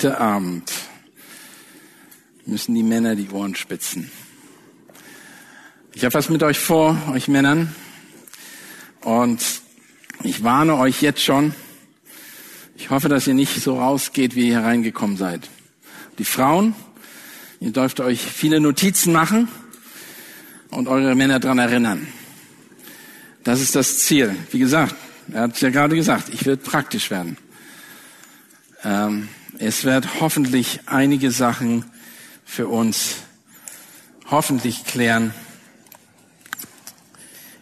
Heute Abend müssen die Männer die Ohren spitzen. Ich habe was mit euch vor, euch Männern. Und ich warne euch jetzt schon. Ich hoffe, dass ihr nicht so rausgeht, wie ihr hereingekommen seid. Die Frauen, ihr dürft euch viele Notizen machen und eure Männer dran erinnern. Das ist das Ziel. Wie gesagt, er hat es ja gerade gesagt, ich will praktisch werden. Ähm, es wird hoffentlich einige Sachen für uns hoffentlich klären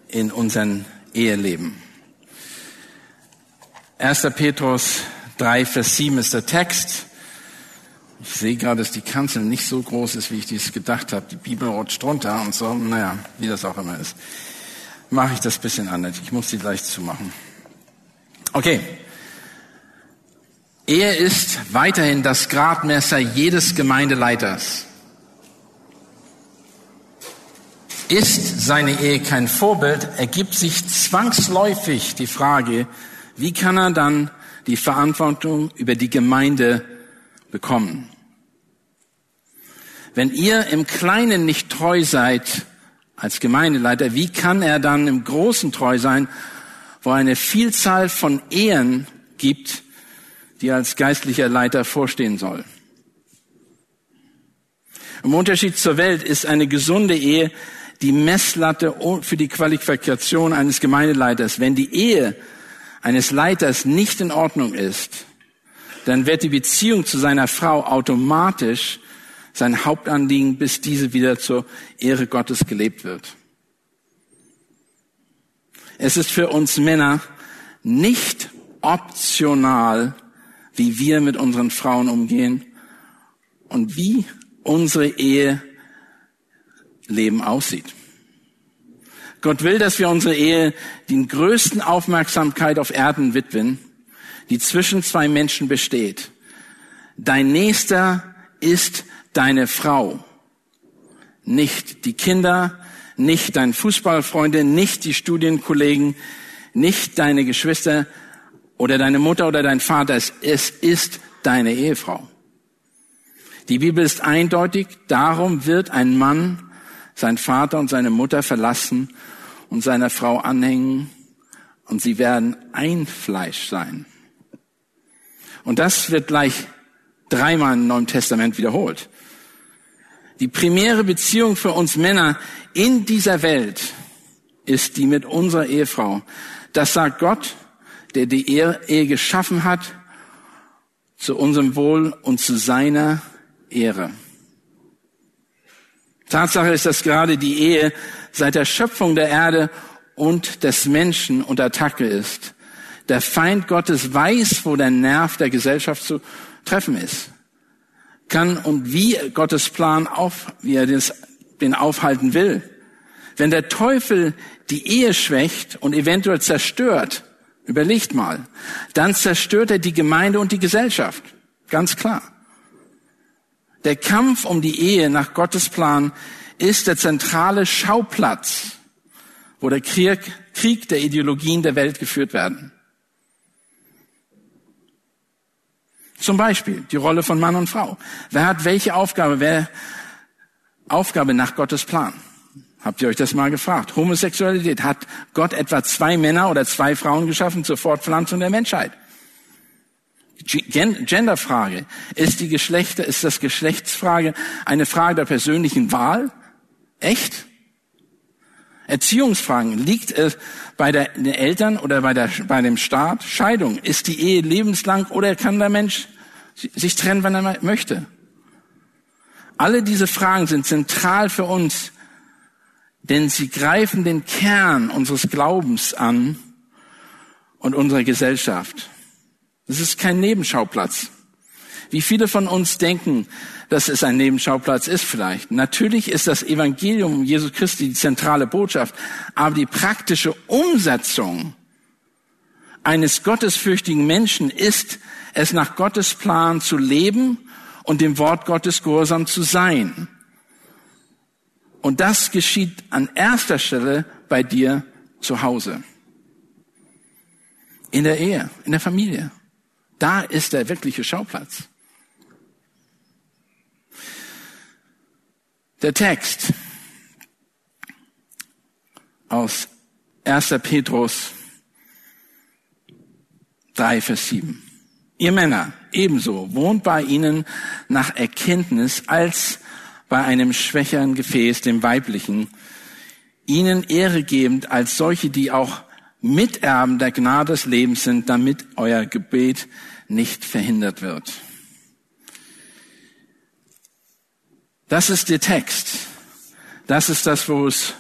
in unserem Eheleben. 1. Petrus 3, Vers 7 ist der Text. Ich sehe gerade, dass die Kanzel nicht so groß ist, wie ich dies gedacht habe. Die Bibel rutscht drunter und so. Naja, wie das auch immer ist. Mache ich das bisschen anders. Ich muss sie gleich zumachen. Okay. Ehe ist weiterhin das Gradmesser jedes Gemeindeleiters. Ist seine Ehe kein Vorbild, ergibt sich zwangsläufig die Frage, wie kann er dann die Verantwortung über die Gemeinde bekommen? Wenn ihr im Kleinen nicht treu seid als Gemeindeleiter, wie kann er dann im Großen treu sein, wo eine Vielzahl von Ehen gibt, die als geistlicher Leiter vorstehen soll. Im Unterschied zur Welt ist eine gesunde Ehe die Messlatte für die Qualifikation eines Gemeindeleiters. Wenn die Ehe eines Leiters nicht in Ordnung ist, dann wird die Beziehung zu seiner Frau automatisch sein Hauptanliegen, bis diese wieder zur Ehre Gottes gelebt wird. Es ist für uns Männer nicht optional, wie wir mit unseren Frauen umgehen und wie unsere Eheleben aussieht. Gott will, dass wir unsere Ehe die größten Aufmerksamkeit auf Erden widmen, die zwischen zwei Menschen besteht. Dein Nächster ist deine Frau, nicht die Kinder, nicht dein Fußballfreunde, nicht die Studienkollegen, nicht deine Geschwister, oder deine Mutter oder dein Vater, es ist deine Ehefrau. Die Bibel ist eindeutig, darum wird ein Mann sein Vater und seine Mutter verlassen und seiner Frau anhängen und sie werden ein Fleisch sein. Und das wird gleich dreimal im Neuen Testament wiederholt. Die primäre Beziehung für uns Männer in dieser Welt ist die mit unserer Ehefrau. Das sagt Gott der die Ehe geschaffen hat, zu unserem Wohl und zu seiner Ehre. Tatsache ist, dass gerade die Ehe seit der Schöpfung der Erde und des Menschen unter Attacke ist. Der Feind Gottes weiß, wo der Nerv der Gesellschaft zu treffen ist. Kann und wie Gottes Plan auf, wie er den aufhalten will. Wenn der Teufel die Ehe schwächt und eventuell zerstört, Überlegt mal. Dann zerstört er die Gemeinde und die Gesellschaft. Ganz klar. Der Kampf um die Ehe nach Gottes Plan ist der zentrale Schauplatz, wo der Krieg, der Ideologien der Welt geführt werden. Zum Beispiel die Rolle von Mann und Frau. Wer hat welche Aufgabe? Wer Aufgabe nach Gottes Plan? Habt ihr euch das mal gefragt? Homosexualität. Hat Gott etwa zwei Männer oder zwei Frauen geschaffen zur Fortpflanzung der Menschheit? Genderfrage. Ist die Geschlechter, ist das Geschlechtsfrage eine Frage der persönlichen Wahl? Echt? Erziehungsfragen. Liegt es bei der, den Eltern oder bei, der, bei dem Staat? Scheidung. Ist die Ehe lebenslang oder kann der Mensch sich trennen, wenn er möchte? Alle diese Fragen sind zentral für uns, denn sie greifen den Kern unseres Glaubens an und unserer Gesellschaft. Das ist kein Nebenschauplatz. Wie viele von uns denken, dass es ein Nebenschauplatz ist vielleicht. Natürlich ist das Evangelium Jesus Christi die zentrale Botschaft, aber die praktische Umsetzung eines gottesfürchtigen Menschen ist, es nach Gottes Plan zu leben und dem Wort Gottes gehorsam zu sein. Und das geschieht an erster Stelle bei dir zu Hause. In der Ehe, in der Familie. Da ist der wirkliche Schauplatz. Der Text aus 1. Petrus 3, Vers 7. Ihr Männer ebenso wohnt bei ihnen nach Erkenntnis als bei einem schwächeren Gefäß, dem weiblichen, ihnen Ehre gebend als solche, die auch Miterben der Gnade des Lebens sind, damit euer Gebet nicht verhindert wird. Das ist der Text. Das ist das, wo, es,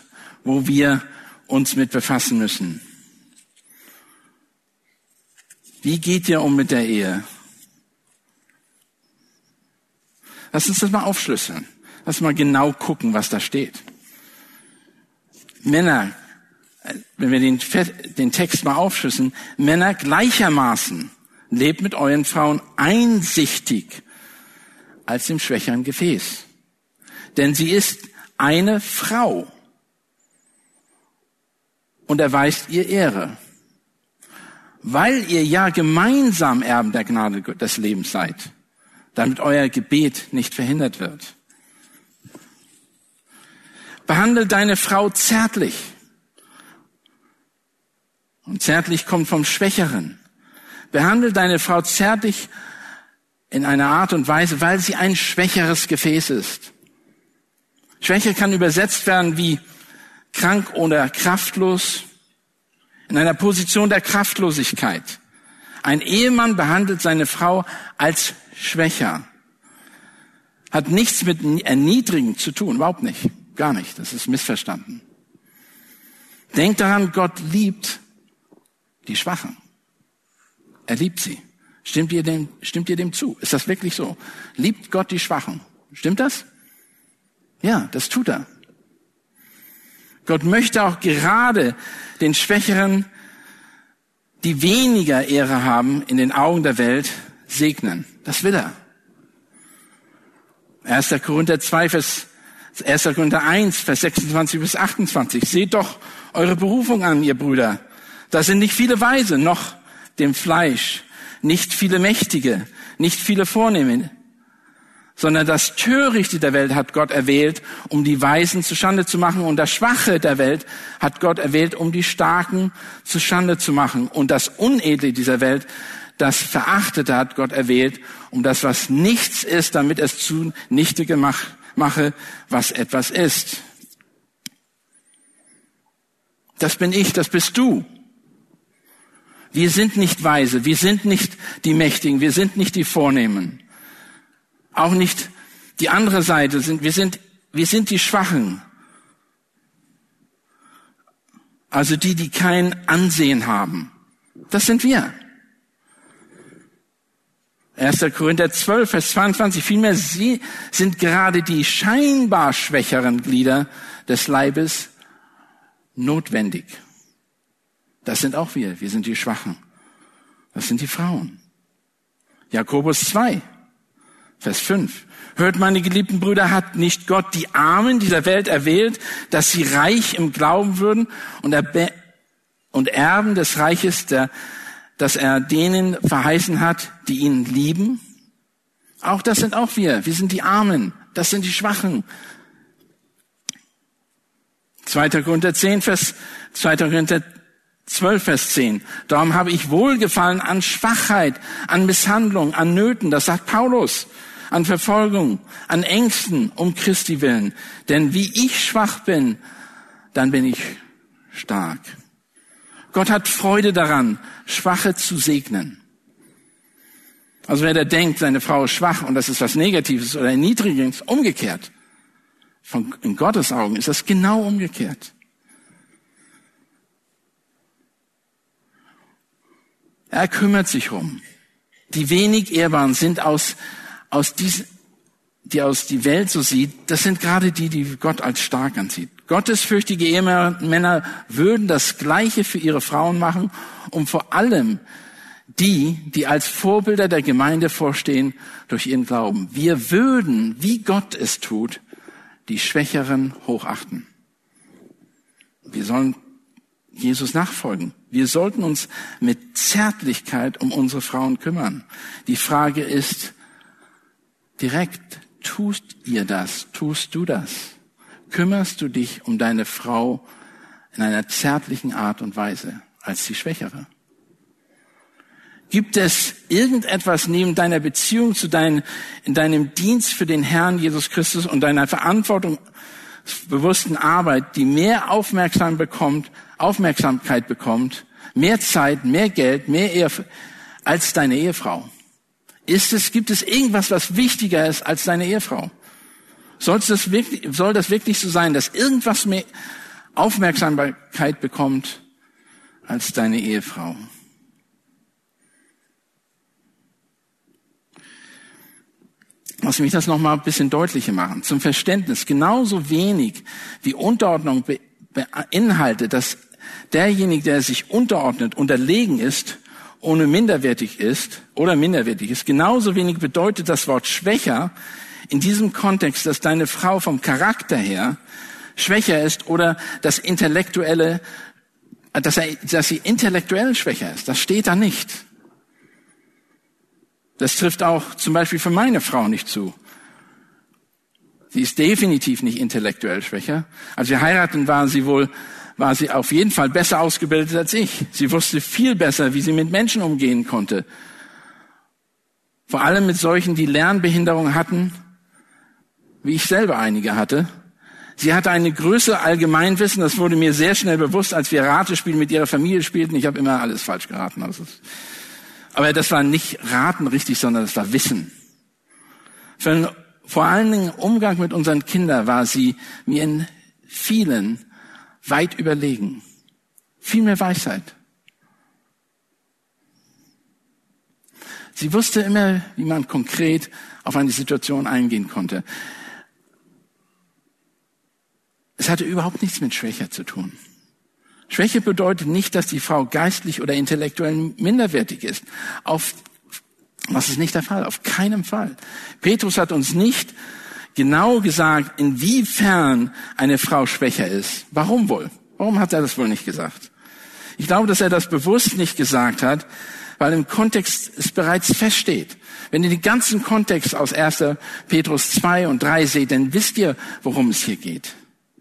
wo wir uns mit befassen müssen. Wie geht ihr um mit der Ehe? Lass uns das mal aufschlüsseln. Lass mal genau gucken, was da steht. Männer, wenn wir den, den Text mal aufschlüsseln, Männer gleichermaßen lebt mit euren Frauen einsichtig als im schwächeren Gefäß denn sie ist eine Frau und erweist ihr Ehre, weil ihr ja gemeinsam Erben der Gnade des Lebens seid, damit euer Gebet nicht verhindert wird. Behandle deine Frau zärtlich. Und zärtlich kommt vom Schwächeren. Behandle deine Frau zärtlich in einer Art und Weise, weil sie ein schwächeres Gefäß ist. Schwäche kann übersetzt werden wie krank oder kraftlos, in einer Position der Kraftlosigkeit. Ein Ehemann behandelt seine Frau als schwächer. Hat nichts mit Erniedrigen zu tun, überhaupt nicht. Gar nicht. Das ist missverstanden. Denkt daran, Gott liebt die Schwachen. Er liebt sie. Stimmt ihr dem, stimmt ihr dem zu? Ist das wirklich so? Liebt Gott die Schwachen? Stimmt das? Ja, das tut er. Gott möchte auch gerade den Schwächeren, die weniger Ehre haben in den Augen der Welt, segnen. Das will er. 1. Korinther 2, Vers, 1. Korinther 1, Vers 26 bis 28. Seht doch eure Berufung an, ihr Brüder. Da sind nicht viele Weise, noch dem Fleisch, nicht viele Mächtige, nicht viele Vornehme, sondern das Törichte der Welt hat Gott erwählt, um die Weisen zu Schande zu machen, und das Schwache der Welt hat Gott erwählt, um die Starken zu Schande zu machen, und das Unedle dieser Welt, das Verachtete hat Gott erwählt, um das, was nichts ist, damit es zunichte gemacht mache, was etwas ist. Das bin ich, das bist du. Wir sind nicht weise, wir sind nicht die Mächtigen, wir sind nicht die Vornehmen auch nicht die andere Seite sind. Wir sind, wir sind die Schwachen. Also die, die kein Ansehen haben. Das sind wir. 1. Korinther 12, Vers 22. Vielmehr sie sind gerade die scheinbar schwächeren Glieder des Leibes notwendig. Das sind auch wir. Wir sind die Schwachen. Das sind die Frauen. Jakobus 2, Vers 5. Hört, meine geliebten Brüder, hat nicht Gott die Armen dieser Welt erwählt, dass sie reich im Glauben würden und, und Erben des Reiches, der, dass er denen verheißen hat, die ihn lieben? Auch das sind auch wir. Wir sind die Armen. Das sind die Schwachen. 2. Korinther 10, Vers, 2. Korinther 12, Vers 10. Darum habe ich Wohlgefallen an Schwachheit, an Misshandlung, an Nöten. Das sagt Paulus. An Verfolgung, an Ängsten um Christi willen. Denn wie ich schwach bin, dann bin ich stark. Gott hat Freude daran, Schwache zu segnen. Also wer da denkt, seine Frau ist schwach und das ist was Negatives oder Erniedrigendes, umgekehrt. Von, in Gottes Augen ist das genau umgekehrt. Er kümmert sich um. Die wenig Ehrbaren sind aus, aus diesen, die aus die Welt so sieht, das sind gerade die, die Gott als stark ansieht. Gottesfürchtige Ehemänner würden das Gleiche für ihre Frauen machen, um vor allem die, die als Vorbilder der Gemeinde vorstehen, durch ihren Glauben. Wir würden, wie Gott es tut, die Schwächeren hochachten. Wir sollen Jesus nachfolgen. Wir sollten uns mit Zärtlichkeit um unsere Frauen kümmern. Die Frage ist direkt, tust ihr das? Tust du das? Kümmerst du dich um deine Frau in einer zärtlichen Art und Weise als die Schwächere? Gibt es irgendetwas neben deiner Beziehung zu deinen, in deinem Dienst für den Herrn Jesus Christus und deiner Verantwortung bewussten Arbeit, die mehr Aufmerksam bekommt, Aufmerksamkeit bekommt, mehr Zeit, mehr Geld, mehr Ehe als deine Ehefrau? Ist es, gibt es irgendwas, was wichtiger ist als deine Ehefrau? Soll das wirklich, soll das wirklich so sein, dass irgendwas mehr Aufmerksamkeit bekommt als deine Ehefrau? Lass mich das nochmal ein bisschen deutlicher machen. Zum Verständnis. Genauso wenig wie Unterordnung beinhaltet, dass derjenige, der sich unterordnet, unterlegen ist, ohne minderwertig ist oder minderwertig ist. Genauso wenig bedeutet das Wort schwächer in diesem Kontext, dass deine Frau vom Charakter her schwächer ist oder das intellektuelle, dass, er, dass sie intellektuell schwächer ist. Das steht da nicht. Das trifft auch zum Beispiel für meine Frau nicht zu. Sie ist definitiv nicht intellektuell schwächer. Als wir heiraten, war sie wohl, war sie auf jeden Fall besser ausgebildet als ich. Sie wusste viel besser, wie sie mit Menschen umgehen konnte. Vor allem mit solchen, die Lernbehinderung hatten, wie ich selber einige hatte. Sie hatte eine Größe Allgemeinwissen, das wurde mir sehr schnell bewusst, als wir Ratespiel mit ihrer Familie spielten. Ich habe immer alles falsch geraten. Also aber das war nicht Raten richtig, sondern das war Wissen. Für, vor allen Dingen Umgang mit unseren Kindern war sie mir in vielen weit überlegen. Viel mehr Weisheit. Sie wusste immer, wie man konkret auf eine Situation eingehen konnte. Es hatte überhaupt nichts mit Schwäche zu tun. Schwäche bedeutet nicht, dass die Frau geistlich oder intellektuell minderwertig ist. Auf, was ist nicht der Fall? Auf keinem Fall. Petrus hat uns nicht genau gesagt, inwiefern eine Frau schwächer ist. Warum wohl? Warum hat er das wohl nicht gesagt? Ich glaube, dass er das bewusst nicht gesagt hat, weil im Kontext es bereits feststeht. Wenn ihr den ganzen Kontext aus 1. Petrus 2 und 3 seht, dann wisst ihr, worum es hier geht.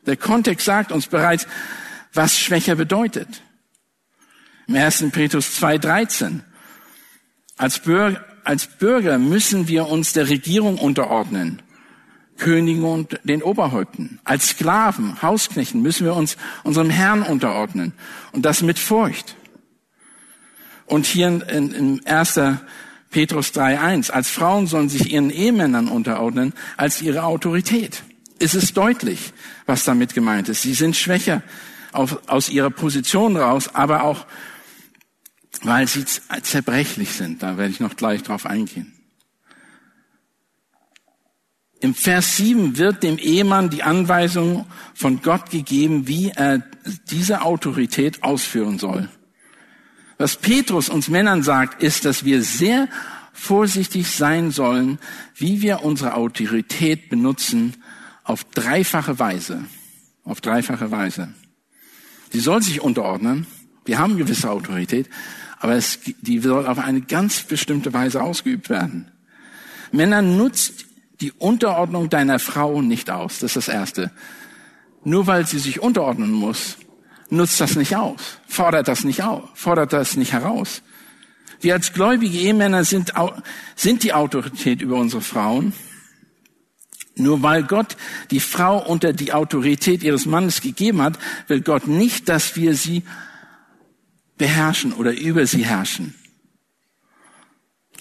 Der Kontext sagt uns bereits, was schwächer bedeutet. Im 1. Petrus 2.13. Als Bürger, als Bürger müssen wir uns der Regierung unterordnen. Könige und den Oberhäupten. Als Sklaven, Hausknechten müssen wir uns unserem Herrn unterordnen. Und das mit Furcht. Und hier in, in 1. Petrus 3.1. Als Frauen sollen sich ihren Ehemännern unterordnen als ihre Autorität. Es ist deutlich, was damit gemeint ist. Sie sind schwächer auf, aus ihrer Position raus, aber auch, weil sie zerbrechlich sind. Da werde ich noch gleich drauf eingehen. Im Vers 7 wird dem Ehemann die Anweisung von Gott gegeben, wie er diese Autorität ausführen soll. Was Petrus uns Männern sagt, ist, dass wir sehr vorsichtig sein sollen, wie wir unsere Autorität benutzen, auf dreifache Weise. Auf dreifache Weise. Sie soll sich unterordnen. Wir haben gewisse Autorität, aber es, die soll auf eine ganz bestimmte Weise ausgeübt werden. Männer nutzt die Unterordnung deiner Frau nicht aus. Das ist das Erste. Nur weil sie sich unterordnen muss, nutzt das nicht aus, fordert das nicht aus, fordert das nicht heraus. Wir als gläubige Ehemänner sind, sind die Autorität über unsere Frauen. Nur weil Gott die Frau unter die Autorität ihres Mannes gegeben hat, will Gott nicht, dass wir sie beherrschen oder über sie herrschen.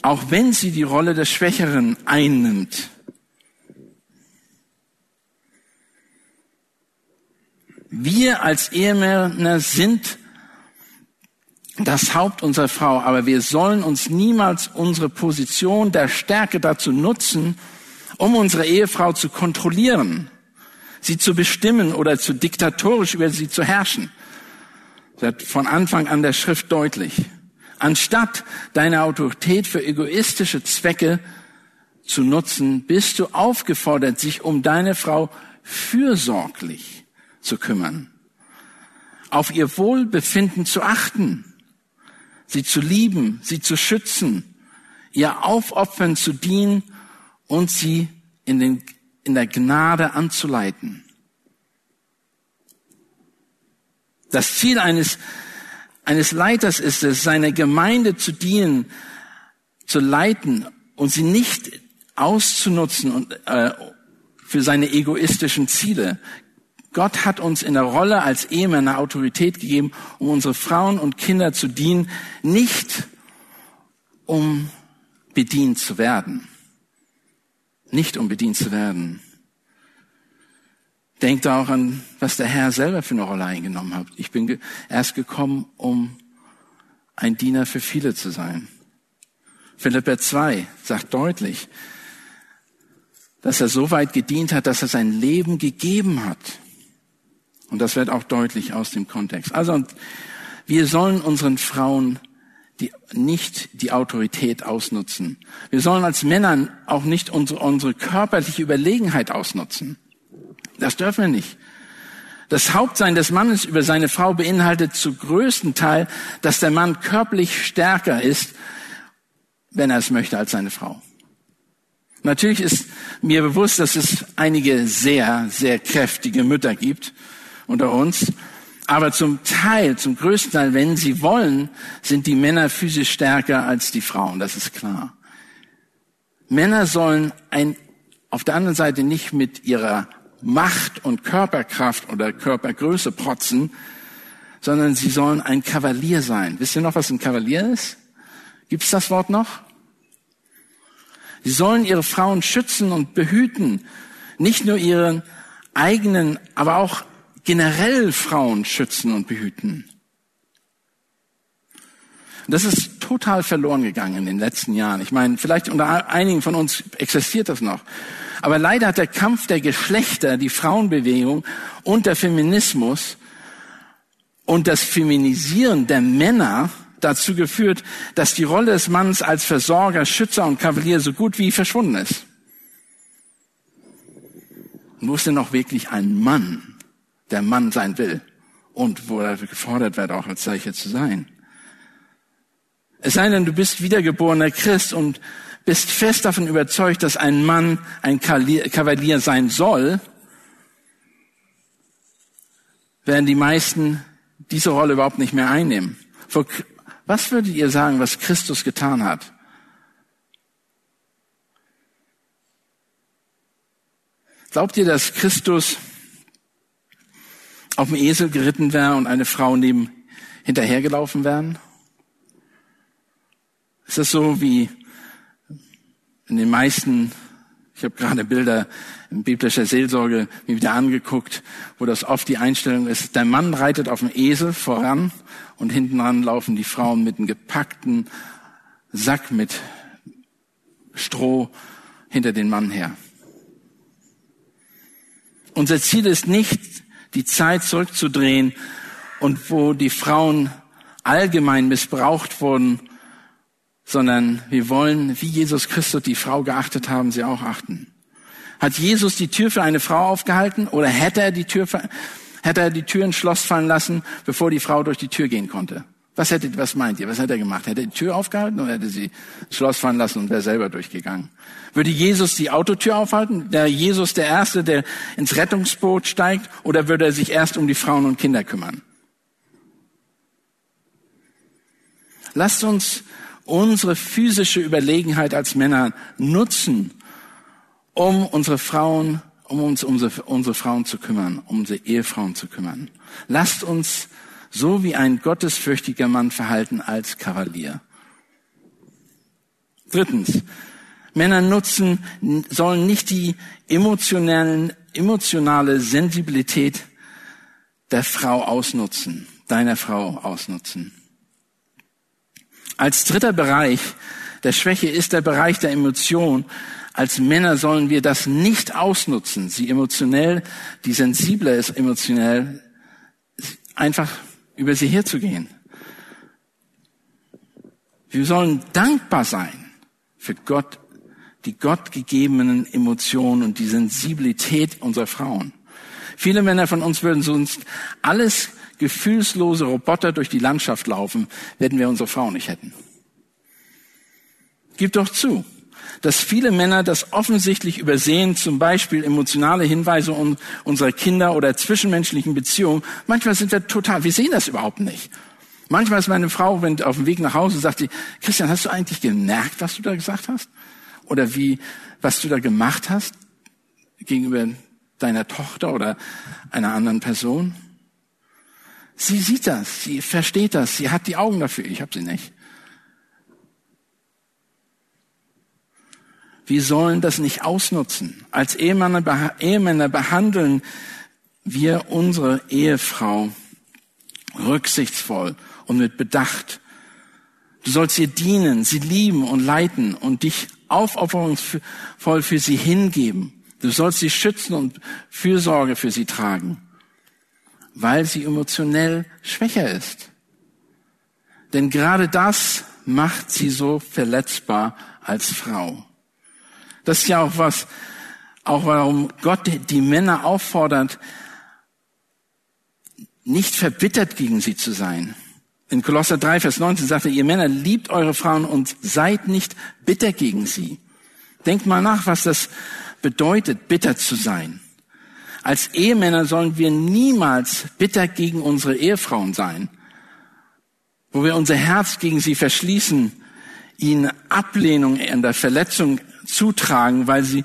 Auch wenn sie die Rolle des Schwächeren einnimmt. Wir als Ehemänner sind das Haupt unserer Frau, aber wir sollen uns niemals unsere Position der Stärke dazu nutzen, um unsere Ehefrau zu kontrollieren, sie zu bestimmen oder zu diktatorisch über sie zu herrschen. Das wird von Anfang an der Schrift deutlich. Anstatt deine Autorität für egoistische Zwecke zu nutzen, bist du aufgefordert, sich um deine Frau fürsorglich zu kümmern, auf ihr Wohlbefinden zu achten sie zu lieben, sie zu schützen, ihr aufopfern zu dienen und sie in, den, in der Gnade anzuleiten. Das Ziel eines, eines Leiters ist es, seiner Gemeinde zu dienen, zu leiten und sie nicht auszunutzen und, äh, für seine egoistischen Ziele. Gott hat uns in der Rolle als Ehemänner Autorität gegeben, um unsere Frauen und Kinder zu dienen, nicht um bedient zu werden. Nicht um bedient zu werden. Denkt auch an, was der Herr selber für eine Rolle eingenommen hat. Ich bin erst gekommen, um ein Diener für viele zu sein. Philipper 2 sagt deutlich, dass er so weit gedient hat, dass er sein Leben gegeben hat. Und das wird auch deutlich aus dem Kontext. Also wir sollen unseren Frauen die, nicht die Autorität ausnutzen. Wir sollen als Männer auch nicht unsere, unsere körperliche Überlegenheit ausnutzen. Das dürfen wir nicht. Das Hauptsein des Mannes über seine Frau beinhaltet zu größten Teil, dass der Mann körperlich stärker ist, wenn er es möchte, als seine Frau. Natürlich ist mir bewusst, dass es einige sehr, sehr kräftige Mütter gibt unter uns. Aber zum Teil, zum größten Teil, wenn sie wollen, sind die Männer physisch stärker als die Frauen. Das ist klar. Männer sollen ein, auf der anderen Seite nicht mit ihrer Macht und Körperkraft oder Körpergröße protzen, sondern sie sollen ein Kavalier sein. Wisst ihr noch, was ein Kavalier ist? Gibt es das Wort noch? Sie sollen ihre Frauen schützen und behüten, nicht nur ihren eigenen, aber auch generell Frauen schützen und behüten. Das ist total verloren gegangen in den letzten Jahren. Ich meine, vielleicht unter einigen von uns existiert das noch. Aber leider hat der Kampf der Geschlechter, die Frauenbewegung und der Feminismus und das Feminisieren der Männer dazu geführt, dass die Rolle des Mannes als Versorger, Schützer und Kavalier so gut wie verschwunden ist. Und wo ist denn noch wirklich ein Mann? Der Mann sein will und wo er gefordert wird, auch als solcher zu sein. Es sei denn, du bist wiedergeborener Christ und bist fest davon überzeugt, dass ein Mann ein Kavalier sein soll, werden die meisten diese Rolle überhaupt nicht mehr einnehmen. Was würdet ihr sagen, was Christus getan hat? Glaubt ihr, dass Christus auf dem Esel geritten wäre und eine Frau neben hinterhergelaufen wären? Ist das so wie in den meisten, ich habe gerade Bilder in biblischer Seelsorge mir wieder angeguckt, wo das oft die Einstellung ist, der Mann reitet auf dem Esel voran und hinten dran laufen die Frauen mit einem gepackten Sack mit Stroh hinter den Mann her. Unser Ziel ist nicht, die Zeit zurückzudrehen und wo die Frauen allgemein missbraucht wurden, sondern wir wollen, wie Jesus Christus die Frau geachtet haben, sie auch achten. Hat Jesus die Tür für eine Frau aufgehalten oder hätte er die Tür, hätte er die Tür ins Schloss fallen lassen, bevor die Frau durch die Tür gehen konnte? Was hätte, was meint ihr? Was hätte er gemacht? Hätte er die Tür aufgehalten oder hätte sie das Schloss fahren lassen und wäre selber durchgegangen? Würde Jesus die Autotür aufhalten? Der Jesus der Erste, der ins Rettungsboot steigt? Oder würde er sich erst um die Frauen und Kinder kümmern? Lasst uns unsere physische Überlegenheit als Männer nutzen, um unsere Frauen, um uns um unsere, unsere Frauen zu kümmern, um unsere Ehefrauen zu kümmern. Lasst uns so wie ein gottesfürchtiger Mann verhalten als Kavalier. Drittens, Männer nutzen, sollen nicht die emotionalen, emotionale Sensibilität der Frau ausnutzen, deiner Frau ausnutzen. Als dritter Bereich der Schwäche ist der Bereich der Emotion. Als Männer sollen wir das nicht ausnutzen, sie emotionell, die sensibler ist emotionell, einfach über sie herzugehen. Wir sollen dankbar sein für Gott, die Gott gegebenen Emotionen und die Sensibilität unserer Frauen. Viele Männer von uns würden sonst alles gefühlslose Roboter durch die Landschaft laufen, wenn wir unsere Frau nicht hätten. Gib doch zu, dass viele Männer das offensichtlich übersehen, zum Beispiel emotionale Hinweise unserer Kinder oder zwischenmenschlichen Beziehungen. Manchmal sind wir total, wir sehen das überhaupt nicht. Manchmal ist meine Frau, wenn auf dem Weg nach Hause, sagt sie, Christian, hast du eigentlich gemerkt, was du da gesagt hast? Oder wie, was du da gemacht hast gegenüber deiner Tochter oder einer anderen Person? Sie sieht das, sie versteht das, sie hat die Augen dafür, ich habe sie nicht. Wir sollen das nicht ausnutzen. Als Ehemänner, Ehemänner behandeln wir unsere Ehefrau rücksichtsvoll und mit Bedacht. Du sollst ihr dienen, sie lieben und leiten und dich aufopferungsvoll für sie hingeben. Du sollst sie schützen und Fürsorge für sie tragen weil sie emotionell schwächer ist. Denn gerade das macht sie so verletzbar als Frau. Das ist ja auch was, auch warum Gott die Männer auffordert, nicht verbittert gegen sie zu sein. In Kolosser 3, Vers 19 sagt er, ihr Männer liebt eure Frauen und seid nicht bitter gegen sie. Denkt mal nach, was das bedeutet, bitter zu sein. Als Ehemänner sollen wir niemals bitter gegen unsere Ehefrauen sein, wo wir unser Herz gegen sie verschließen, ihnen Ablehnung in der Verletzung zutragen, weil sie,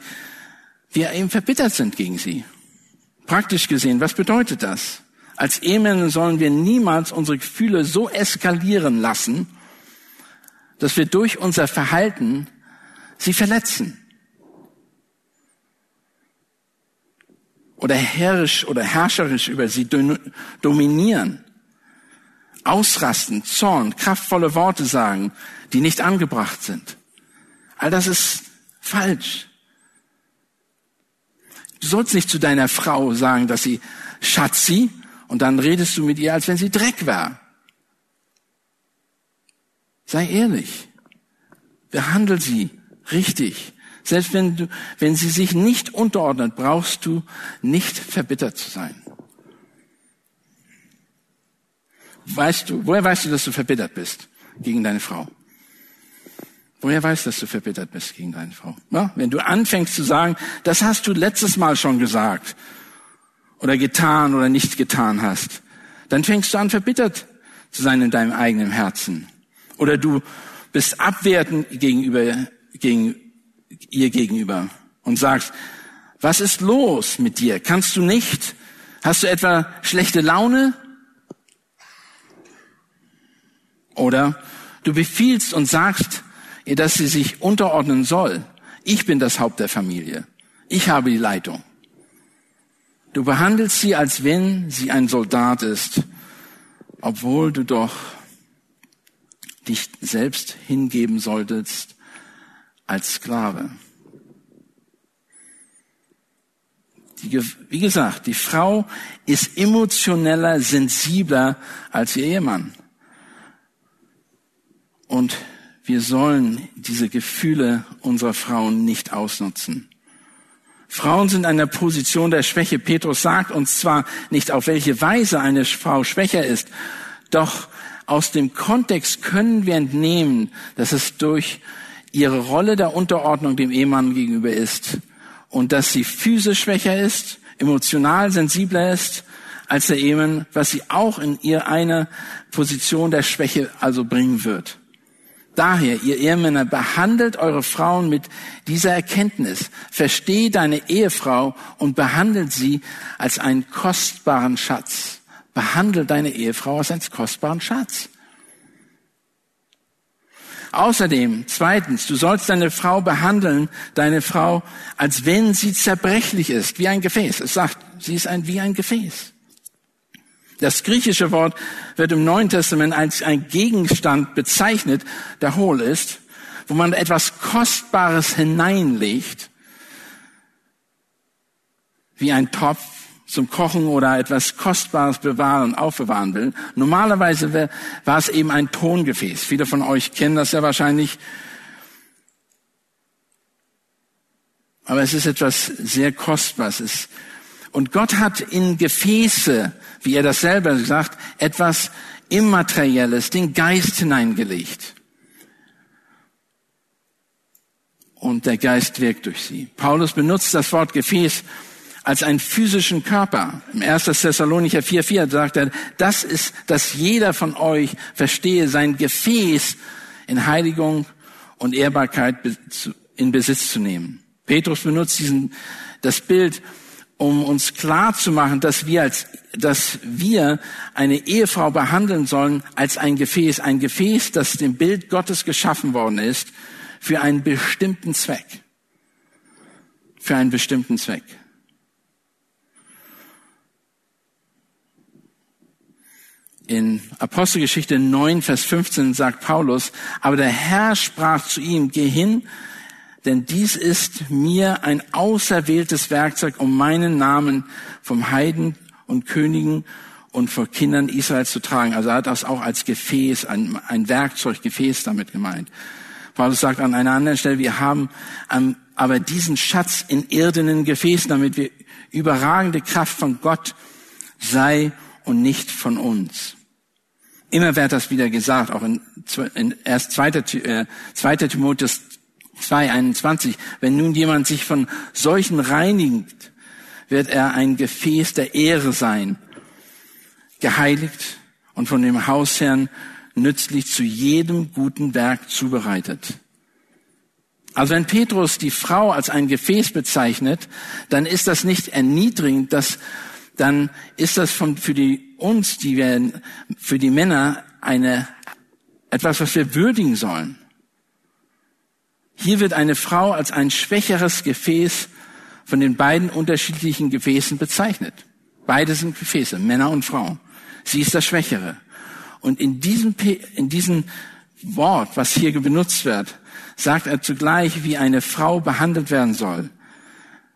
wir eben verbittert sind gegen sie. Praktisch gesehen, was bedeutet das? Als Ehemänner sollen wir niemals unsere Gefühle so eskalieren lassen, dass wir durch unser Verhalten sie verletzen. oder herrisch oder herrscherisch über sie dominieren, ausrasten, Zorn, kraftvolle Worte sagen, die nicht angebracht sind. All das ist falsch. Du sollst nicht zu deiner Frau sagen, dass sie Schatzi und dann redest du mit ihr, als wenn sie Dreck wäre. Sei ehrlich. Behandle sie richtig. Selbst wenn, du, wenn sie sich nicht unterordnet, brauchst du nicht verbittert zu sein. Weißt du, woher weißt du, dass du verbittert bist gegen deine Frau? Woher weißt du, dass du verbittert bist gegen deine Frau? Ja, wenn du anfängst zu sagen, das hast du letztes Mal schon gesagt oder getan oder nicht getan hast, dann fängst du an, verbittert zu sein in deinem eigenen Herzen. Oder du bist abwertend gegenüber, gegen, ihr gegenüber und sagst, was ist los mit dir? Kannst du nicht? Hast du etwa schlechte Laune? Oder du befiehlst und sagst dass sie sich unterordnen soll. Ich bin das Haupt der Familie. Ich habe die Leitung. Du behandelst sie, als wenn sie ein Soldat ist, obwohl du doch dich selbst hingeben solltest als Sklave. Die, wie gesagt, die Frau ist emotioneller, sensibler als ihr Ehemann. Und wir sollen diese Gefühle unserer Frauen nicht ausnutzen. Frauen sind in einer Position der Schwäche. Petrus sagt uns zwar nicht, auf welche Weise eine Frau schwächer ist, doch aus dem Kontext können wir entnehmen, dass es durch ihre Rolle der Unterordnung dem Ehemann gegenüber ist und dass sie physisch schwächer ist, emotional sensibler ist als der Ehemann, was sie auch in ihr eine Position der Schwäche also bringen wird. Daher, ihr Ehemänner, behandelt eure Frauen mit dieser Erkenntnis. Versteh deine Ehefrau und behandelt sie als einen kostbaren Schatz. Behandle deine Ehefrau als einen kostbaren Schatz. Außerdem, zweitens, du sollst deine Frau behandeln, deine Frau, als wenn sie zerbrechlich ist, wie ein Gefäß. Es sagt, sie ist ein, wie ein Gefäß. Das griechische Wort wird im Neuen Testament als ein Gegenstand bezeichnet, der hohl ist, wo man etwas Kostbares hineinlegt, wie ein Topf zum Kochen oder etwas Kostbares bewahren, aufbewahren will. Normalerweise war es eben ein Tongefäß. Viele von euch kennen das ja wahrscheinlich. Aber es ist etwas sehr Kostbares. Und Gott hat in Gefäße wie er das selber sagt, etwas Immaterielles, den Geist hineingelegt. Und der Geist wirkt durch sie. Paulus benutzt das Wort Gefäß als einen physischen Körper. Im 1. Thessalonicher 4,4 sagt er, das ist, dass jeder von euch verstehe, sein Gefäß in Heiligung und Ehrbarkeit in Besitz zu nehmen. Petrus benutzt diesen, das Bild, um uns klar zu machen, dass wir als, dass wir eine Ehefrau behandeln sollen als ein Gefäß, ein Gefäß, das dem Bild Gottes geschaffen worden ist, für einen bestimmten Zweck. Für einen bestimmten Zweck. In Apostelgeschichte 9, Vers 15 sagt Paulus, aber der Herr sprach zu ihm, geh hin, denn dies ist mir ein auserwähltes Werkzeug, um meinen Namen vom Heiden und Königen und vor Kindern Israels zu tragen. Also er hat das auch als Gefäß, ein, ein Werkzeug, Gefäß damit gemeint. Paulus sagt an einer anderen Stelle, wir haben ähm, aber diesen Schatz in irdenen Gefäßen, damit wir überragende Kraft von Gott sei und nicht von uns. Immer wird das wieder gesagt, auch in, in erst 2. Äh, 2. Timotheus 2.21. Wenn nun jemand sich von solchen reinigt, wird er ein Gefäß der Ehre sein, geheiligt und von dem Hausherrn nützlich zu jedem guten Werk zubereitet. Also wenn Petrus die Frau als ein Gefäß bezeichnet, dann ist das nicht erniedrigend, dass, dann ist das von, für die, uns, die wir, für die Männer eine, etwas, was wir würdigen sollen. Hier wird eine Frau als ein schwächeres Gefäß von den beiden unterschiedlichen Gefäßen bezeichnet. Beide sind Gefäße, Männer und Frauen. Sie ist das Schwächere. Und in diesem, in diesem Wort, was hier benutzt wird, sagt er zugleich, wie eine Frau behandelt werden soll.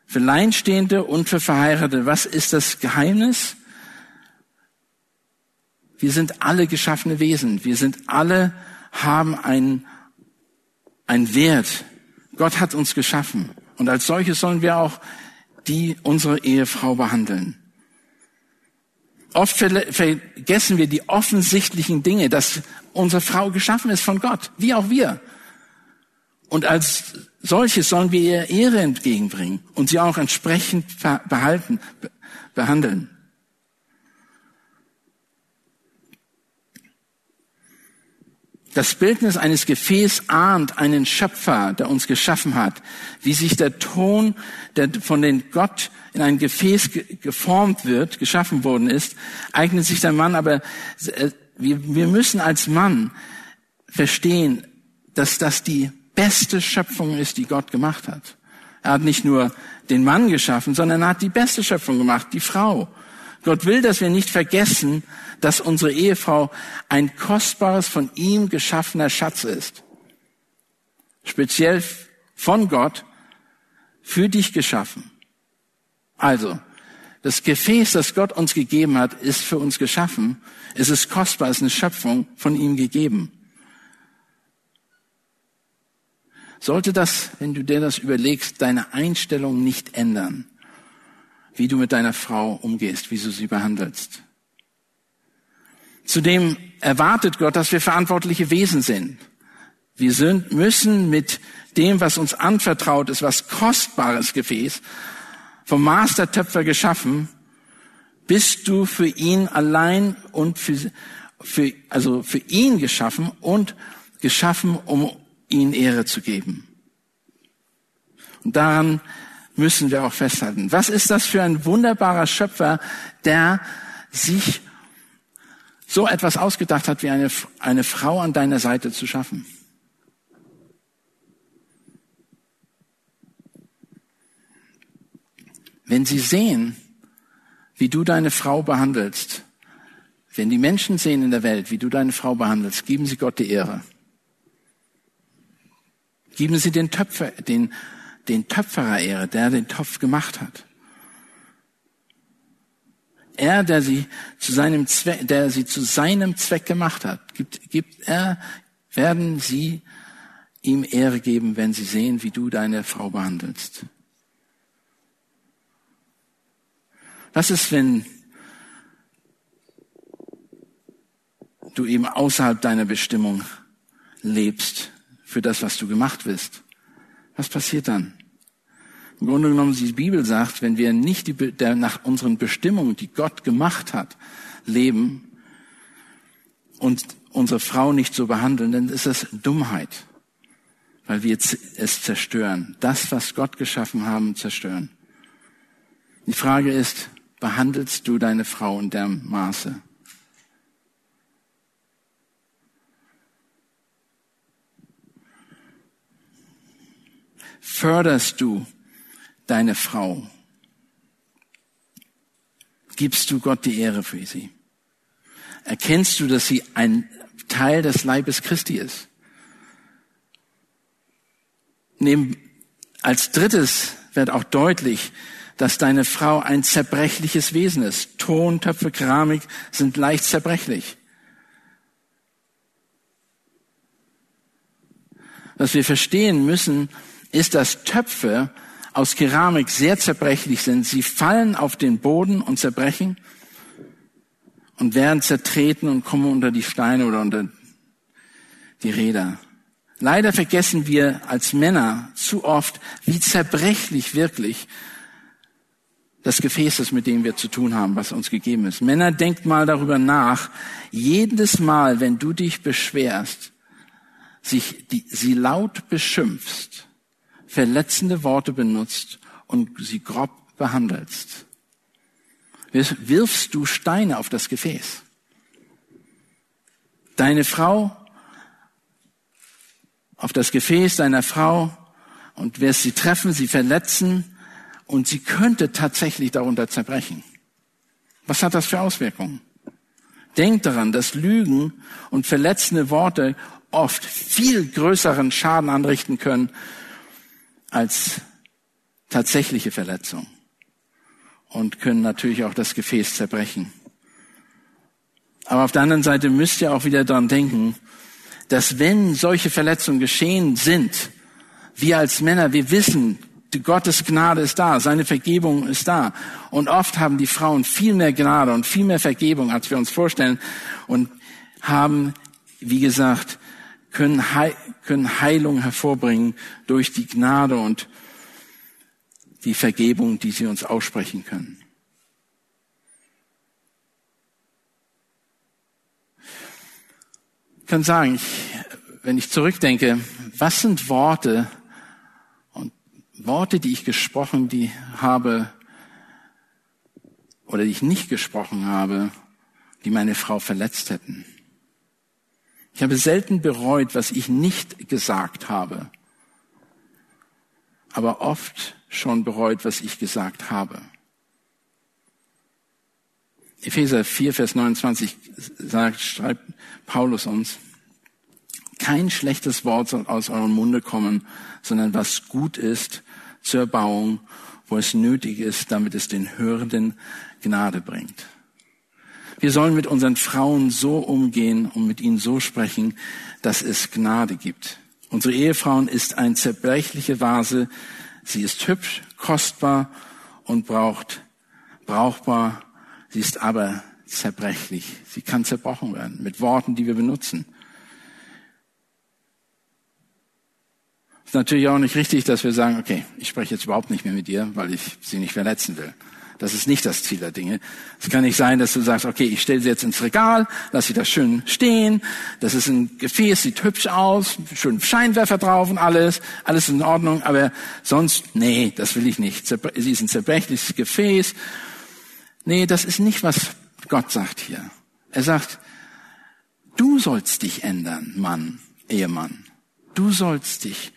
Für Leinstehende und für Verheiratete. Was ist das Geheimnis? Wir sind alle geschaffene Wesen. Wir sind alle, haben einen ein Wert. Gott hat uns geschaffen. Und als solches sollen wir auch die unsere Ehefrau behandeln. Oft vergessen wir die offensichtlichen Dinge, dass unsere Frau geschaffen ist von Gott, wie auch wir. Und als solches sollen wir ihr Ehre entgegenbringen und sie auch entsprechend behalten, behandeln. Das Bildnis eines Gefäßes ahnt einen Schöpfer, der uns geschaffen hat, wie sich der Ton, der von den Gott in ein Gefäß geformt wird, geschaffen worden ist, eignet sich der Mann, aber äh, wir müssen als Mann verstehen, dass das die beste Schöpfung ist, die Gott gemacht hat. Er hat nicht nur den Mann geschaffen, sondern er hat die beste Schöpfung gemacht, die Frau. Gott will, dass wir nicht vergessen, dass unsere Ehefrau ein kostbares, von ihm geschaffener Schatz ist. Speziell von Gott für dich geschaffen. Also, das Gefäß, das Gott uns gegeben hat, ist für uns geschaffen. Es ist kostbar, es ist eine Schöpfung von ihm gegeben. Sollte das, wenn du dir das überlegst, deine Einstellung nicht ändern, wie du mit deiner Frau umgehst, wie du sie behandelst. Zudem erwartet Gott, dass wir verantwortliche Wesen sind. Wir sind, müssen mit dem, was uns anvertraut ist, was kostbares Gefäß, vom Mastertöpfer geschaffen, bist du für ihn allein und für, für, also für ihn geschaffen und geschaffen, um ihnen Ehre zu geben. Und daran müssen wir auch festhalten. Was ist das für ein wunderbarer Schöpfer, der sich so etwas ausgedacht hat, wie eine, eine Frau an deiner Seite zu schaffen? Wenn sie sehen, wie du deine Frau behandelst, wenn die Menschen sehen in der Welt, wie du deine Frau behandelst, geben sie Gott die Ehre. Geben sie den Töpfer, den, den Töpferer Ehre, der den Topf gemacht hat. Er, der sie zu seinem Zweck, der sie zu seinem Zweck gemacht hat, gibt, gibt er, werden sie ihm Ehre geben, wenn sie sehen, wie du deine Frau behandelst. Was ist, wenn du eben außerhalb deiner Bestimmung lebst für das, was du gemacht bist? Was passiert dann? Im Grunde genommen, die Bibel sagt, wenn wir nicht die, der, nach unseren Bestimmungen, die Gott gemacht hat, leben und unsere Frau nicht so behandeln, dann ist das Dummheit, weil wir es zerstören. Das, was Gott geschaffen haben, zerstören. Die Frage ist, behandelst du deine Frau in dem Maße? Förderst du deine Frau? Gibst du Gott die Ehre für sie? Erkennst du, dass sie ein Teil des Leibes Christi ist? Neben, als drittes wird auch deutlich, dass deine Frau ein zerbrechliches Wesen ist. Ton, Töpfe, Keramik sind leicht zerbrechlich. Was wir verstehen müssen, ist, dass Töpfe aus Keramik sehr zerbrechlich sind. Sie fallen auf den Boden und zerbrechen und werden zertreten und kommen unter die Steine oder unter die Räder. Leider vergessen wir als Männer zu oft, wie zerbrechlich wirklich das Gefäß ist, mit dem wir zu tun haben, was uns gegeben ist. Männer, denkt mal darüber nach. Jedes Mal, wenn du dich beschwerst, sich die, sie laut beschimpfst, verletzende Worte benutzt und sie grob behandelst, wirfst du Steine auf das Gefäß. Deine Frau auf das Gefäß deiner Frau und wirst sie treffen, sie verletzen, und sie könnte tatsächlich darunter zerbrechen. Was hat das für Auswirkungen? Denkt daran, dass Lügen und verletzende Worte oft viel größeren Schaden anrichten können als tatsächliche Verletzung und können natürlich auch das Gefäß zerbrechen. Aber auf der anderen Seite müsst ihr auch wieder daran denken, dass wenn solche Verletzungen geschehen sind, wir als Männer, wir wissen, Gottes Gnade ist da, seine Vergebung ist da. Und oft haben die Frauen viel mehr Gnade und viel mehr Vergebung, als wir uns vorstellen. Und haben, wie gesagt, können, Heil, können Heilung hervorbringen durch die Gnade und die Vergebung, die sie uns aussprechen können. Ich kann sagen, ich, wenn ich zurückdenke, was sind Worte, Worte, die ich gesprochen die habe oder die ich nicht gesprochen habe, die meine Frau verletzt hätten. Ich habe selten bereut, was ich nicht gesagt habe, aber oft schon bereut, was ich gesagt habe. Epheser 4, Vers 29 sagt, schreibt Paulus uns, kein schlechtes Wort soll aus eurem Munde kommen, sondern was gut ist zur Erbauung, wo es nötig ist, damit es den Hörenden Gnade bringt. Wir sollen mit unseren Frauen so umgehen und mit ihnen so sprechen, dass es Gnade gibt. Unsere Ehefrauen ist ein zerbrechliche Vase. Sie ist hübsch, kostbar und braucht, brauchbar. Sie ist aber zerbrechlich. Sie kann zerbrochen werden mit Worten, die wir benutzen. Ist natürlich auch nicht richtig, dass wir sagen, okay, ich spreche jetzt überhaupt nicht mehr mit dir, weil ich sie nicht verletzen will. Das ist nicht das Ziel der Dinge. Es kann nicht sein, dass du sagst, okay, ich stelle sie jetzt ins Regal, lass sie da schön stehen. Das ist ein Gefäß, sieht hübsch aus, schön Scheinwerfer drauf und alles, alles in Ordnung. Aber sonst, nee, das will ich nicht. Sie ist ein zerbrechliches Gefäß. Nee, das ist nicht, was Gott sagt hier. Er sagt, du sollst dich ändern, Mann, Ehemann. Du sollst dich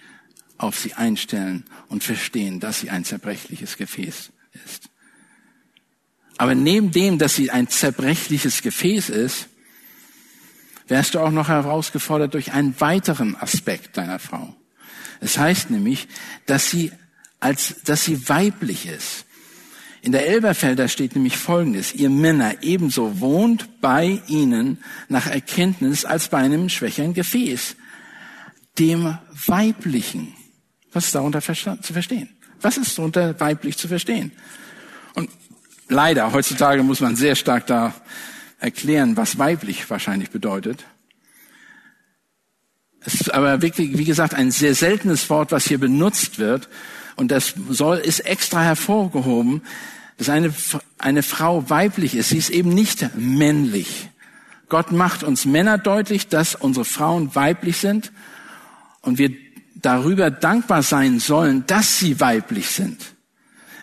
auf sie einstellen und verstehen, dass sie ein zerbrechliches Gefäß ist. Aber neben dem, dass sie ein zerbrechliches Gefäß ist, wärst du auch noch herausgefordert durch einen weiteren Aspekt deiner Frau. Es heißt nämlich, dass sie als, dass sie weiblich ist. In der Elberfelder steht nämlich Folgendes. Ihr Männer ebenso wohnt bei ihnen nach Erkenntnis als bei einem schwächeren Gefäß. Dem Weiblichen. Was ist darunter zu verstehen? Was ist darunter weiblich zu verstehen? Und leider, heutzutage muss man sehr stark da erklären, was weiblich wahrscheinlich bedeutet. Es ist aber wirklich, wie gesagt, ein sehr seltenes Wort, was hier benutzt wird. Und das soll, ist extra hervorgehoben, dass eine, eine Frau weiblich ist. Sie ist eben nicht männlich. Gott macht uns Männer deutlich, dass unsere Frauen weiblich sind und wir darüber dankbar sein sollen, dass sie weiblich sind.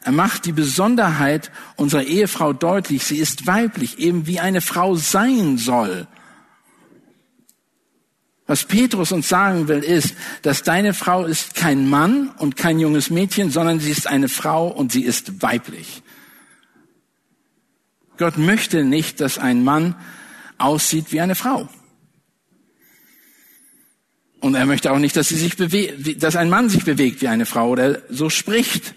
Er macht die Besonderheit unserer Ehefrau deutlich. Sie ist weiblich, eben wie eine Frau sein soll. Was Petrus uns sagen will, ist, dass deine Frau ist kein Mann und kein junges Mädchen, sondern sie ist eine Frau und sie ist weiblich. Gott möchte nicht, dass ein Mann aussieht wie eine Frau. Und er möchte auch nicht, dass sie sich dass ein Mann sich bewegt wie eine Frau oder so spricht.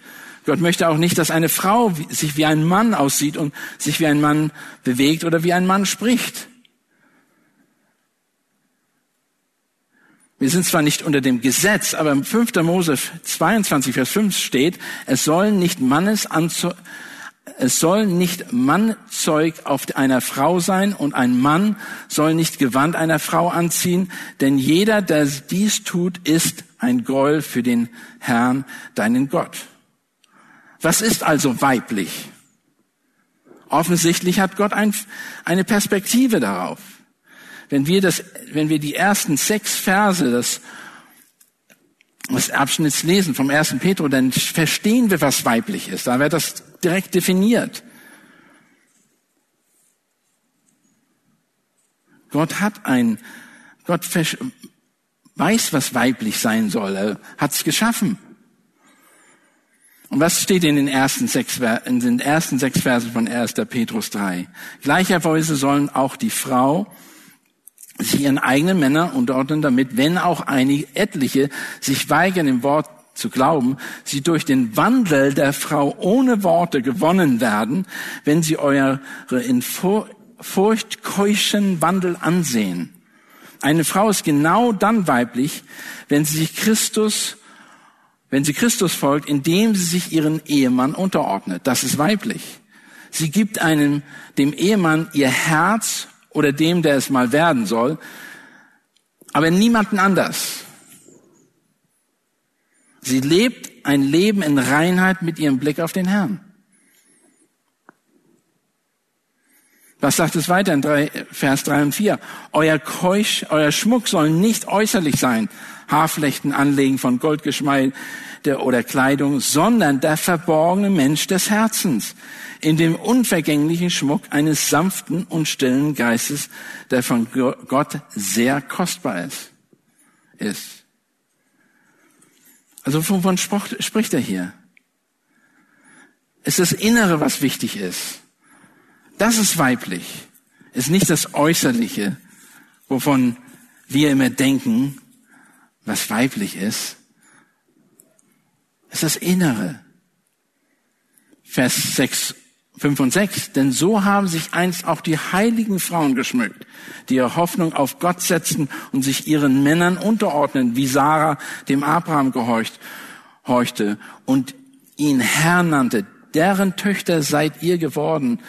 Gott möchte auch nicht, dass eine Frau sich wie ein Mann aussieht und sich wie ein Mann bewegt oder wie ein Mann spricht. Wir sind zwar nicht unter dem Gesetz, aber im 5. Mose 22, Vers 5 steht, es sollen nicht Mannes es soll nicht Mannzeug auf einer Frau sein und ein Mann soll nicht Gewand einer Frau anziehen, denn jeder, der dies tut, ist ein Gräuel für den Herrn, deinen Gott. Was ist also weiblich? Offensichtlich hat Gott ein, eine Perspektive darauf. Wenn wir das, wenn wir die ersten sechs Verse des, des Abschnitts lesen vom ersten Petro, dann verstehen wir, was weiblich ist. Da wird das direkt definiert. Gott hat ein, Gott weiß, was weiblich sein soll. Er hat es geschaffen. Und was steht in den ersten sechs, in den ersten sechs Versen von 1. Petrus 3? Gleicherweise sollen auch die Frau sich ihren eigenen Männern unterordnen, damit, wenn auch einige etliche sich weigern, im Wort zu glauben, sie durch den Wandel der Frau ohne Worte gewonnen werden, wenn sie eure in Furcht keuschen Wandel ansehen. Eine Frau ist genau dann weiblich, wenn sie sich Christus wenn sie Christus folgt, indem sie sich ihren Ehemann unterordnet. Das ist weiblich. Sie gibt einem, dem Ehemann ihr Herz oder dem, der es mal werden soll, aber niemanden anders. Sie lebt ein Leben in Reinheit mit ihrem Blick auf den Herrn. Was sagt es weiter in drei, Vers 3 und 4? Euer Keusch, euer Schmuck soll nicht äußerlich sein, Haarflechten anlegen von Goldgeschmeide oder Kleidung, sondern der verborgene Mensch des Herzens, in dem unvergänglichen Schmuck eines sanften und stillen Geistes, der von Gott sehr kostbar ist. ist. Also wovon spricht er hier? Es ist das Innere, was wichtig ist. Das ist weiblich. Ist nicht das Äußerliche, wovon wir immer denken, was weiblich ist. Ist das Innere. Vers 6, 5 und 6. Denn so haben sich einst auch die heiligen Frauen geschmückt, die ihre Hoffnung auf Gott setzten und sich ihren Männern unterordnen, wie Sarah dem Abraham gehorcht, horchte und ihn Herr nannte. Deren Töchter seid ihr geworden,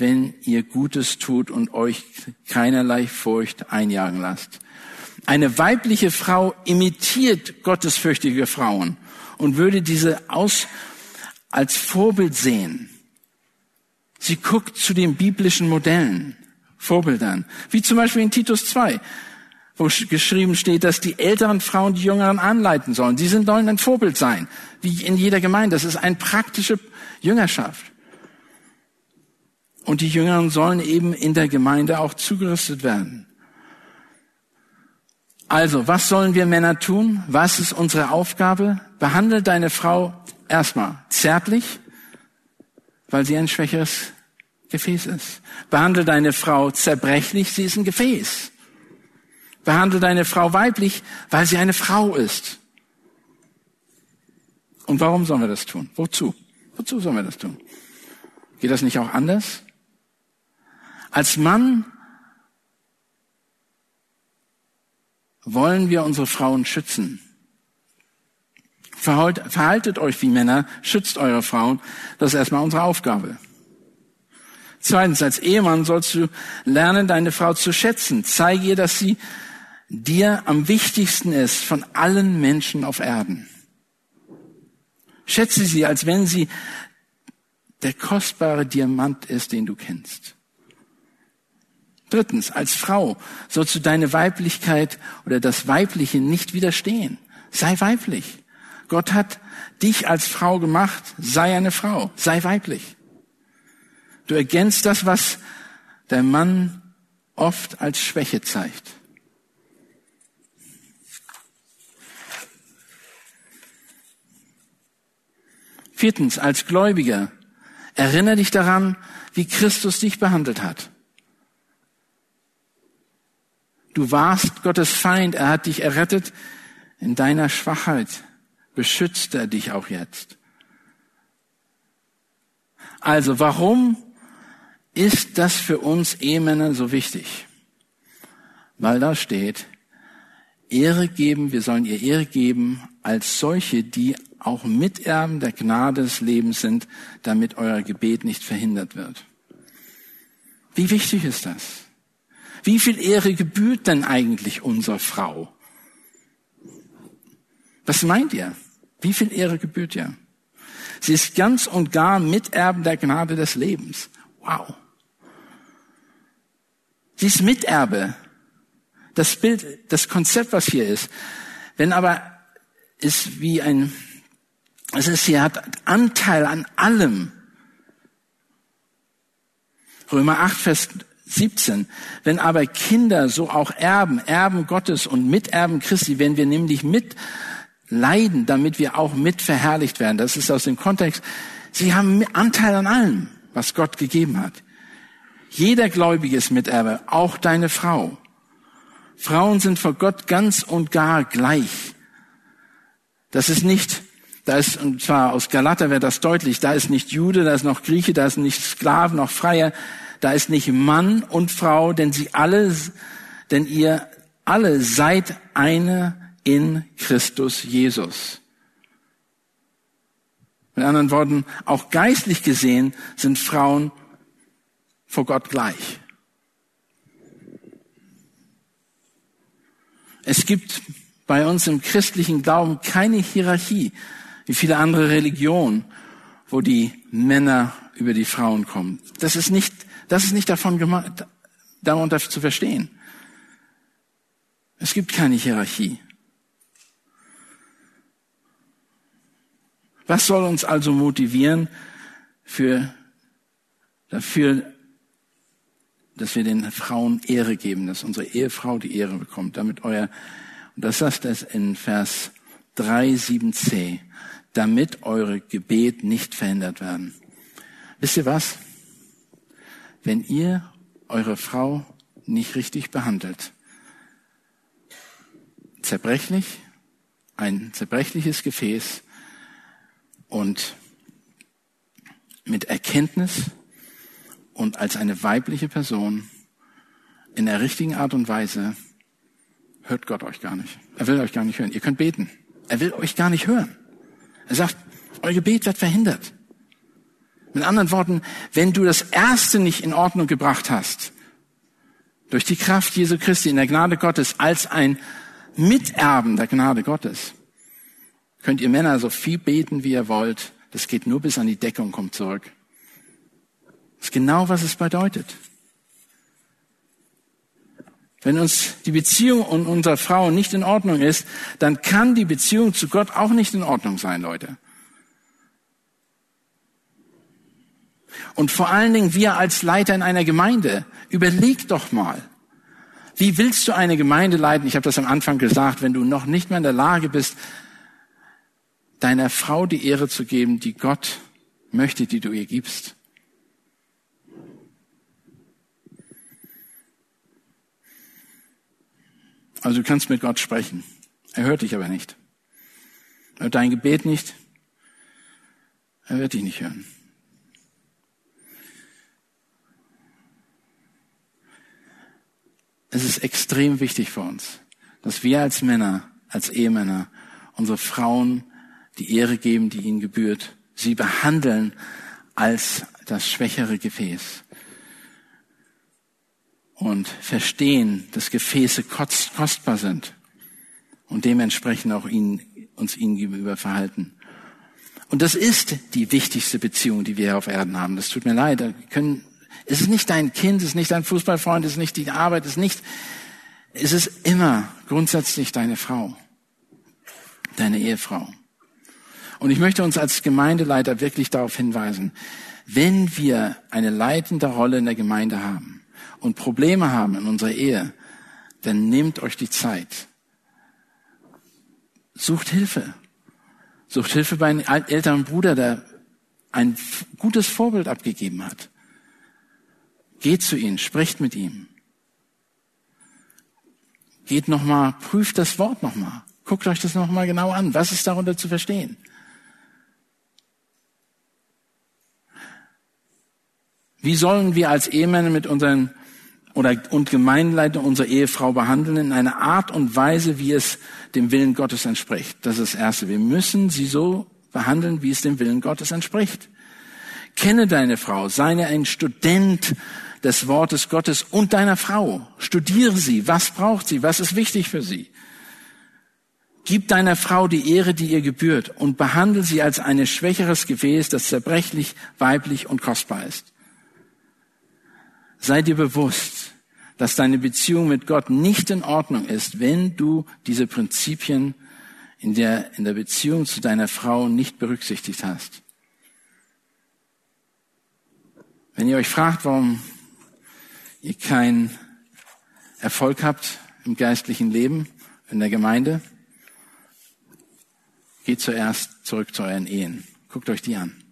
wenn ihr Gutes tut und euch keinerlei Furcht einjagen lasst. Eine weibliche Frau imitiert gottesfürchtige Frauen und würde diese aus, als Vorbild sehen. Sie guckt zu den biblischen Modellen, Vorbildern, wie zum Beispiel in Titus 2, wo geschrieben steht, dass die älteren Frauen die Jüngeren anleiten sollen. Sie sollen ein Vorbild sein, wie in jeder Gemeinde. Das ist eine praktische Jüngerschaft. Und die Jüngeren sollen eben in der Gemeinde auch zugerüstet werden. Also, was sollen wir Männer tun? Was ist unsere Aufgabe? Behandle deine Frau erstmal zärtlich, weil sie ein schwächeres Gefäß ist. Behandle deine Frau zerbrechlich, sie ist ein Gefäß. Behandle deine Frau weiblich, weil sie eine Frau ist. Und warum sollen wir das tun? Wozu? Wozu sollen wir das tun? Geht das nicht auch anders? Als Mann wollen wir unsere Frauen schützen. Verhaltet euch wie Männer, schützt eure Frauen. Das ist erstmal unsere Aufgabe. Zweitens, als Ehemann sollst du lernen, deine Frau zu schätzen. Zeige ihr, dass sie dir am wichtigsten ist von allen Menschen auf Erden. Schätze sie, als wenn sie der kostbare Diamant ist, den du kennst. Drittens, als Frau sollst du deine Weiblichkeit oder das Weibliche nicht widerstehen. Sei weiblich. Gott hat dich als Frau gemacht. Sei eine Frau. Sei weiblich. Du ergänzt das, was der Mann oft als Schwäche zeigt. Viertens, als Gläubiger, erinnere dich daran, wie Christus dich behandelt hat. Du warst Gottes Feind, er hat dich errettet. In deiner Schwachheit beschützt er dich auch jetzt. Also warum ist das für uns Ehemänner so wichtig? Weil da steht, Ehre geben, wir sollen ihr Ehre geben als solche, die auch Miterben der Gnade des Lebens sind, damit euer Gebet nicht verhindert wird. Wie wichtig ist das? Wie viel Ehre gebührt denn eigentlich unserer Frau? Was meint ihr? Wie viel Ehre gebührt ihr? Sie ist ganz und gar Miterben der Gnade des Lebens. Wow. Sie ist Miterbe. Das Bild, das Konzept, was hier ist. Wenn aber ist wie ein, es ist, sie hat Anteil an allem. Römer 8, Vers 17. Wenn aber Kinder so auch Erben, Erben Gottes und Miterben Christi, wenn wir nämlich mit leiden, damit wir auch mit verherrlicht werden. Das ist aus dem Kontext. Sie haben Anteil an allem, was Gott gegeben hat. Jeder Gläubige ist Miterbe, auch deine Frau. Frauen sind vor Gott ganz und gar gleich. Das ist nicht, da ist, und zwar aus Galater wird das deutlich, da ist nicht Jude, da ist noch Grieche, da ist nicht Sklaven, noch Freier, da ist nicht Mann und Frau, denn sie alle, denn ihr alle seid eine in Christus Jesus. Mit anderen Worten, auch geistlich gesehen sind Frauen vor Gott gleich. Es gibt bei uns im christlichen Glauben keine Hierarchie, wie viele andere Religionen, wo die Männer über die Frauen kommen. Das ist nicht das ist nicht davon gemacht, darunter zu verstehen. Es gibt keine Hierarchie. Was soll uns also motivieren für, dafür, dass wir den Frauen Ehre geben, dass unsere Ehefrau die Ehre bekommt, damit euer, und das sagt es in Vers 3, 7c, damit eure Gebet nicht verhindert werden. Wisst ihr was? Wenn ihr eure Frau nicht richtig behandelt. Zerbrechlich, ein zerbrechliches Gefäß und mit Erkenntnis und als eine weibliche Person in der richtigen Art und Weise hört Gott euch gar nicht. Er will euch gar nicht hören. Ihr könnt beten. Er will euch gar nicht hören. Er sagt, euer Gebet wird verhindert. Mit anderen Worten, wenn du das Erste nicht in Ordnung gebracht hast, durch die Kraft Jesu Christi in der Gnade Gottes als ein Miterben der Gnade Gottes, könnt ihr Männer so viel beten, wie ihr wollt. Das geht nur bis an die Decke und kommt zurück. Das ist genau, was es bedeutet. Wenn uns die Beziehung und unserer Frau nicht in Ordnung ist, dann kann die Beziehung zu Gott auch nicht in Ordnung sein, Leute. Und vor allen Dingen wir als Leiter in einer Gemeinde, überleg doch mal, wie willst du eine Gemeinde leiten? Ich habe das am Anfang gesagt, wenn du noch nicht mehr in der Lage bist, deiner Frau die Ehre zu geben, die Gott möchte, die du ihr gibst. Also du kannst mit Gott sprechen. Er hört dich aber nicht. Er hört dein Gebet nicht. Er wird dich nicht hören. Es ist extrem wichtig für uns, dass wir als Männer, als Ehemänner, unsere Frauen die Ehre geben, die ihnen gebührt, sie behandeln als das schwächere Gefäß und verstehen, dass Gefäße kostbar sind und dementsprechend auch ihnen, uns ihnen gegenüber verhalten. Und das ist die wichtigste Beziehung, die wir auf Erden haben. Das tut mir leid. Wir können, es ist nicht dein Kind, es ist nicht dein Fußballfreund, es ist nicht die Arbeit, es ist nicht, es ist immer grundsätzlich deine Frau, deine Ehefrau. Und ich möchte uns als Gemeindeleiter wirklich darauf hinweisen, wenn wir eine leitende Rolle in der Gemeinde haben und Probleme haben in unserer Ehe, dann nehmt euch die Zeit. Sucht Hilfe. Sucht Hilfe bei einem älteren Bruder, der ein gutes Vorbild abgegeben hat. Geht zu ihm, sprecht mit ihm. Geht nochmal, prüft das Wort nochmal. Guckt euch das nochmal genau an. Was ist darunter zu verstehen? Wie sollen wir als Ehemänner mit unseren oder und Gemeinleiter unsere Ehefrau behandeln in einer Art und Weise, wie es dem Willen Gottes entspricht? Das ist das Erste. Wir müssen sie so behandeln, wie es dem Willen Gottes entspricht. Kenne deine Frau, sei ein Student des Wortes Gottes und deiner Frau. Studiere sie. Was braucht sie? Was ist wichtig für sie? Gib deiner Frau die Ehre, die ihr gebührt und behandle sie als ein schwächeres Gefäß, das zerbrechlich, weiblich und kostbar ist. Sei dir bewusst, dass deine Beziehung mit Gott nicht in Ordnung ist, wenn du diese Prinzipien in der, in der Beziehung zu deiner Frau nicht berücksichtigt hast. Wenn ihr euch fragt, warum ihr keinen Erfolg habt im geistlichen Leben, in der Gemeinde, geht zuerst zurück zu euren Ehen. Guckt euch die an.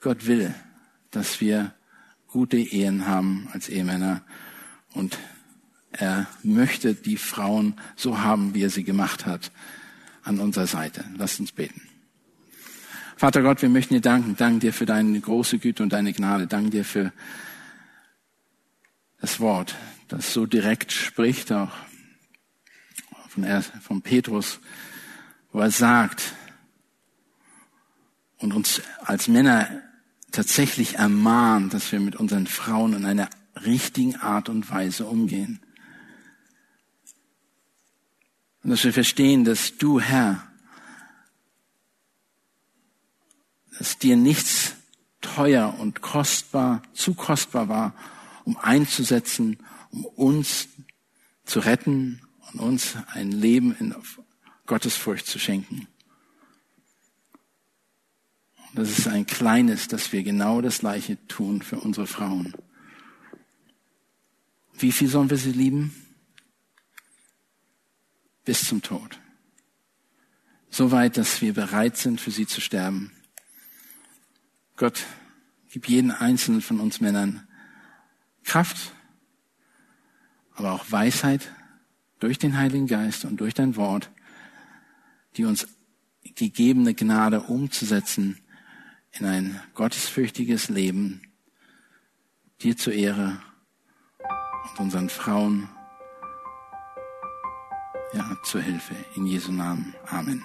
Gott will, dass wir gute Ehen haben als Ehemänner und er möchte die Frauen so haben, wie er sie gemacht hat, an unserer Seite. Lasst uns beten. Vater Gott, wir möchten dir danken. Danke dir für deine große Güte und deine Gnade. Danke dir für das Wort, das so direkt spricht, auch von, von Petrus, wo er sagt und uns als Männer tatsächlich ermahnt, dass wir mit unseren Frauen in einer richtigen Art und Weise umgehen. Und dass wir verstehen, dass du, Herr, dass dir nichts teuer und kostbar, zu kostbar war, um einzusetzen, um uns zu retten und uns ein Leben in Gottesfurcht zu schenken. Das ist ein kleines, dass wir genau das Gleiche tun für unsere Frauen. Wie viel sollen wir sie lieben? Bis zum Tod. So weit, dass wir bereit sind, für sie zu sterben. Gott, gib jeden einzelnen von uns Männern Kraft, aber auch Weisheit durch den Heiligen Geist und durch dein Wort, die uns gegebene Gnade umzusetzen in ein gottesfürchtiges Leben, dir zur Ehre und unseren Frauen ja, zur Hilfe. In Jesu Namen. Amen.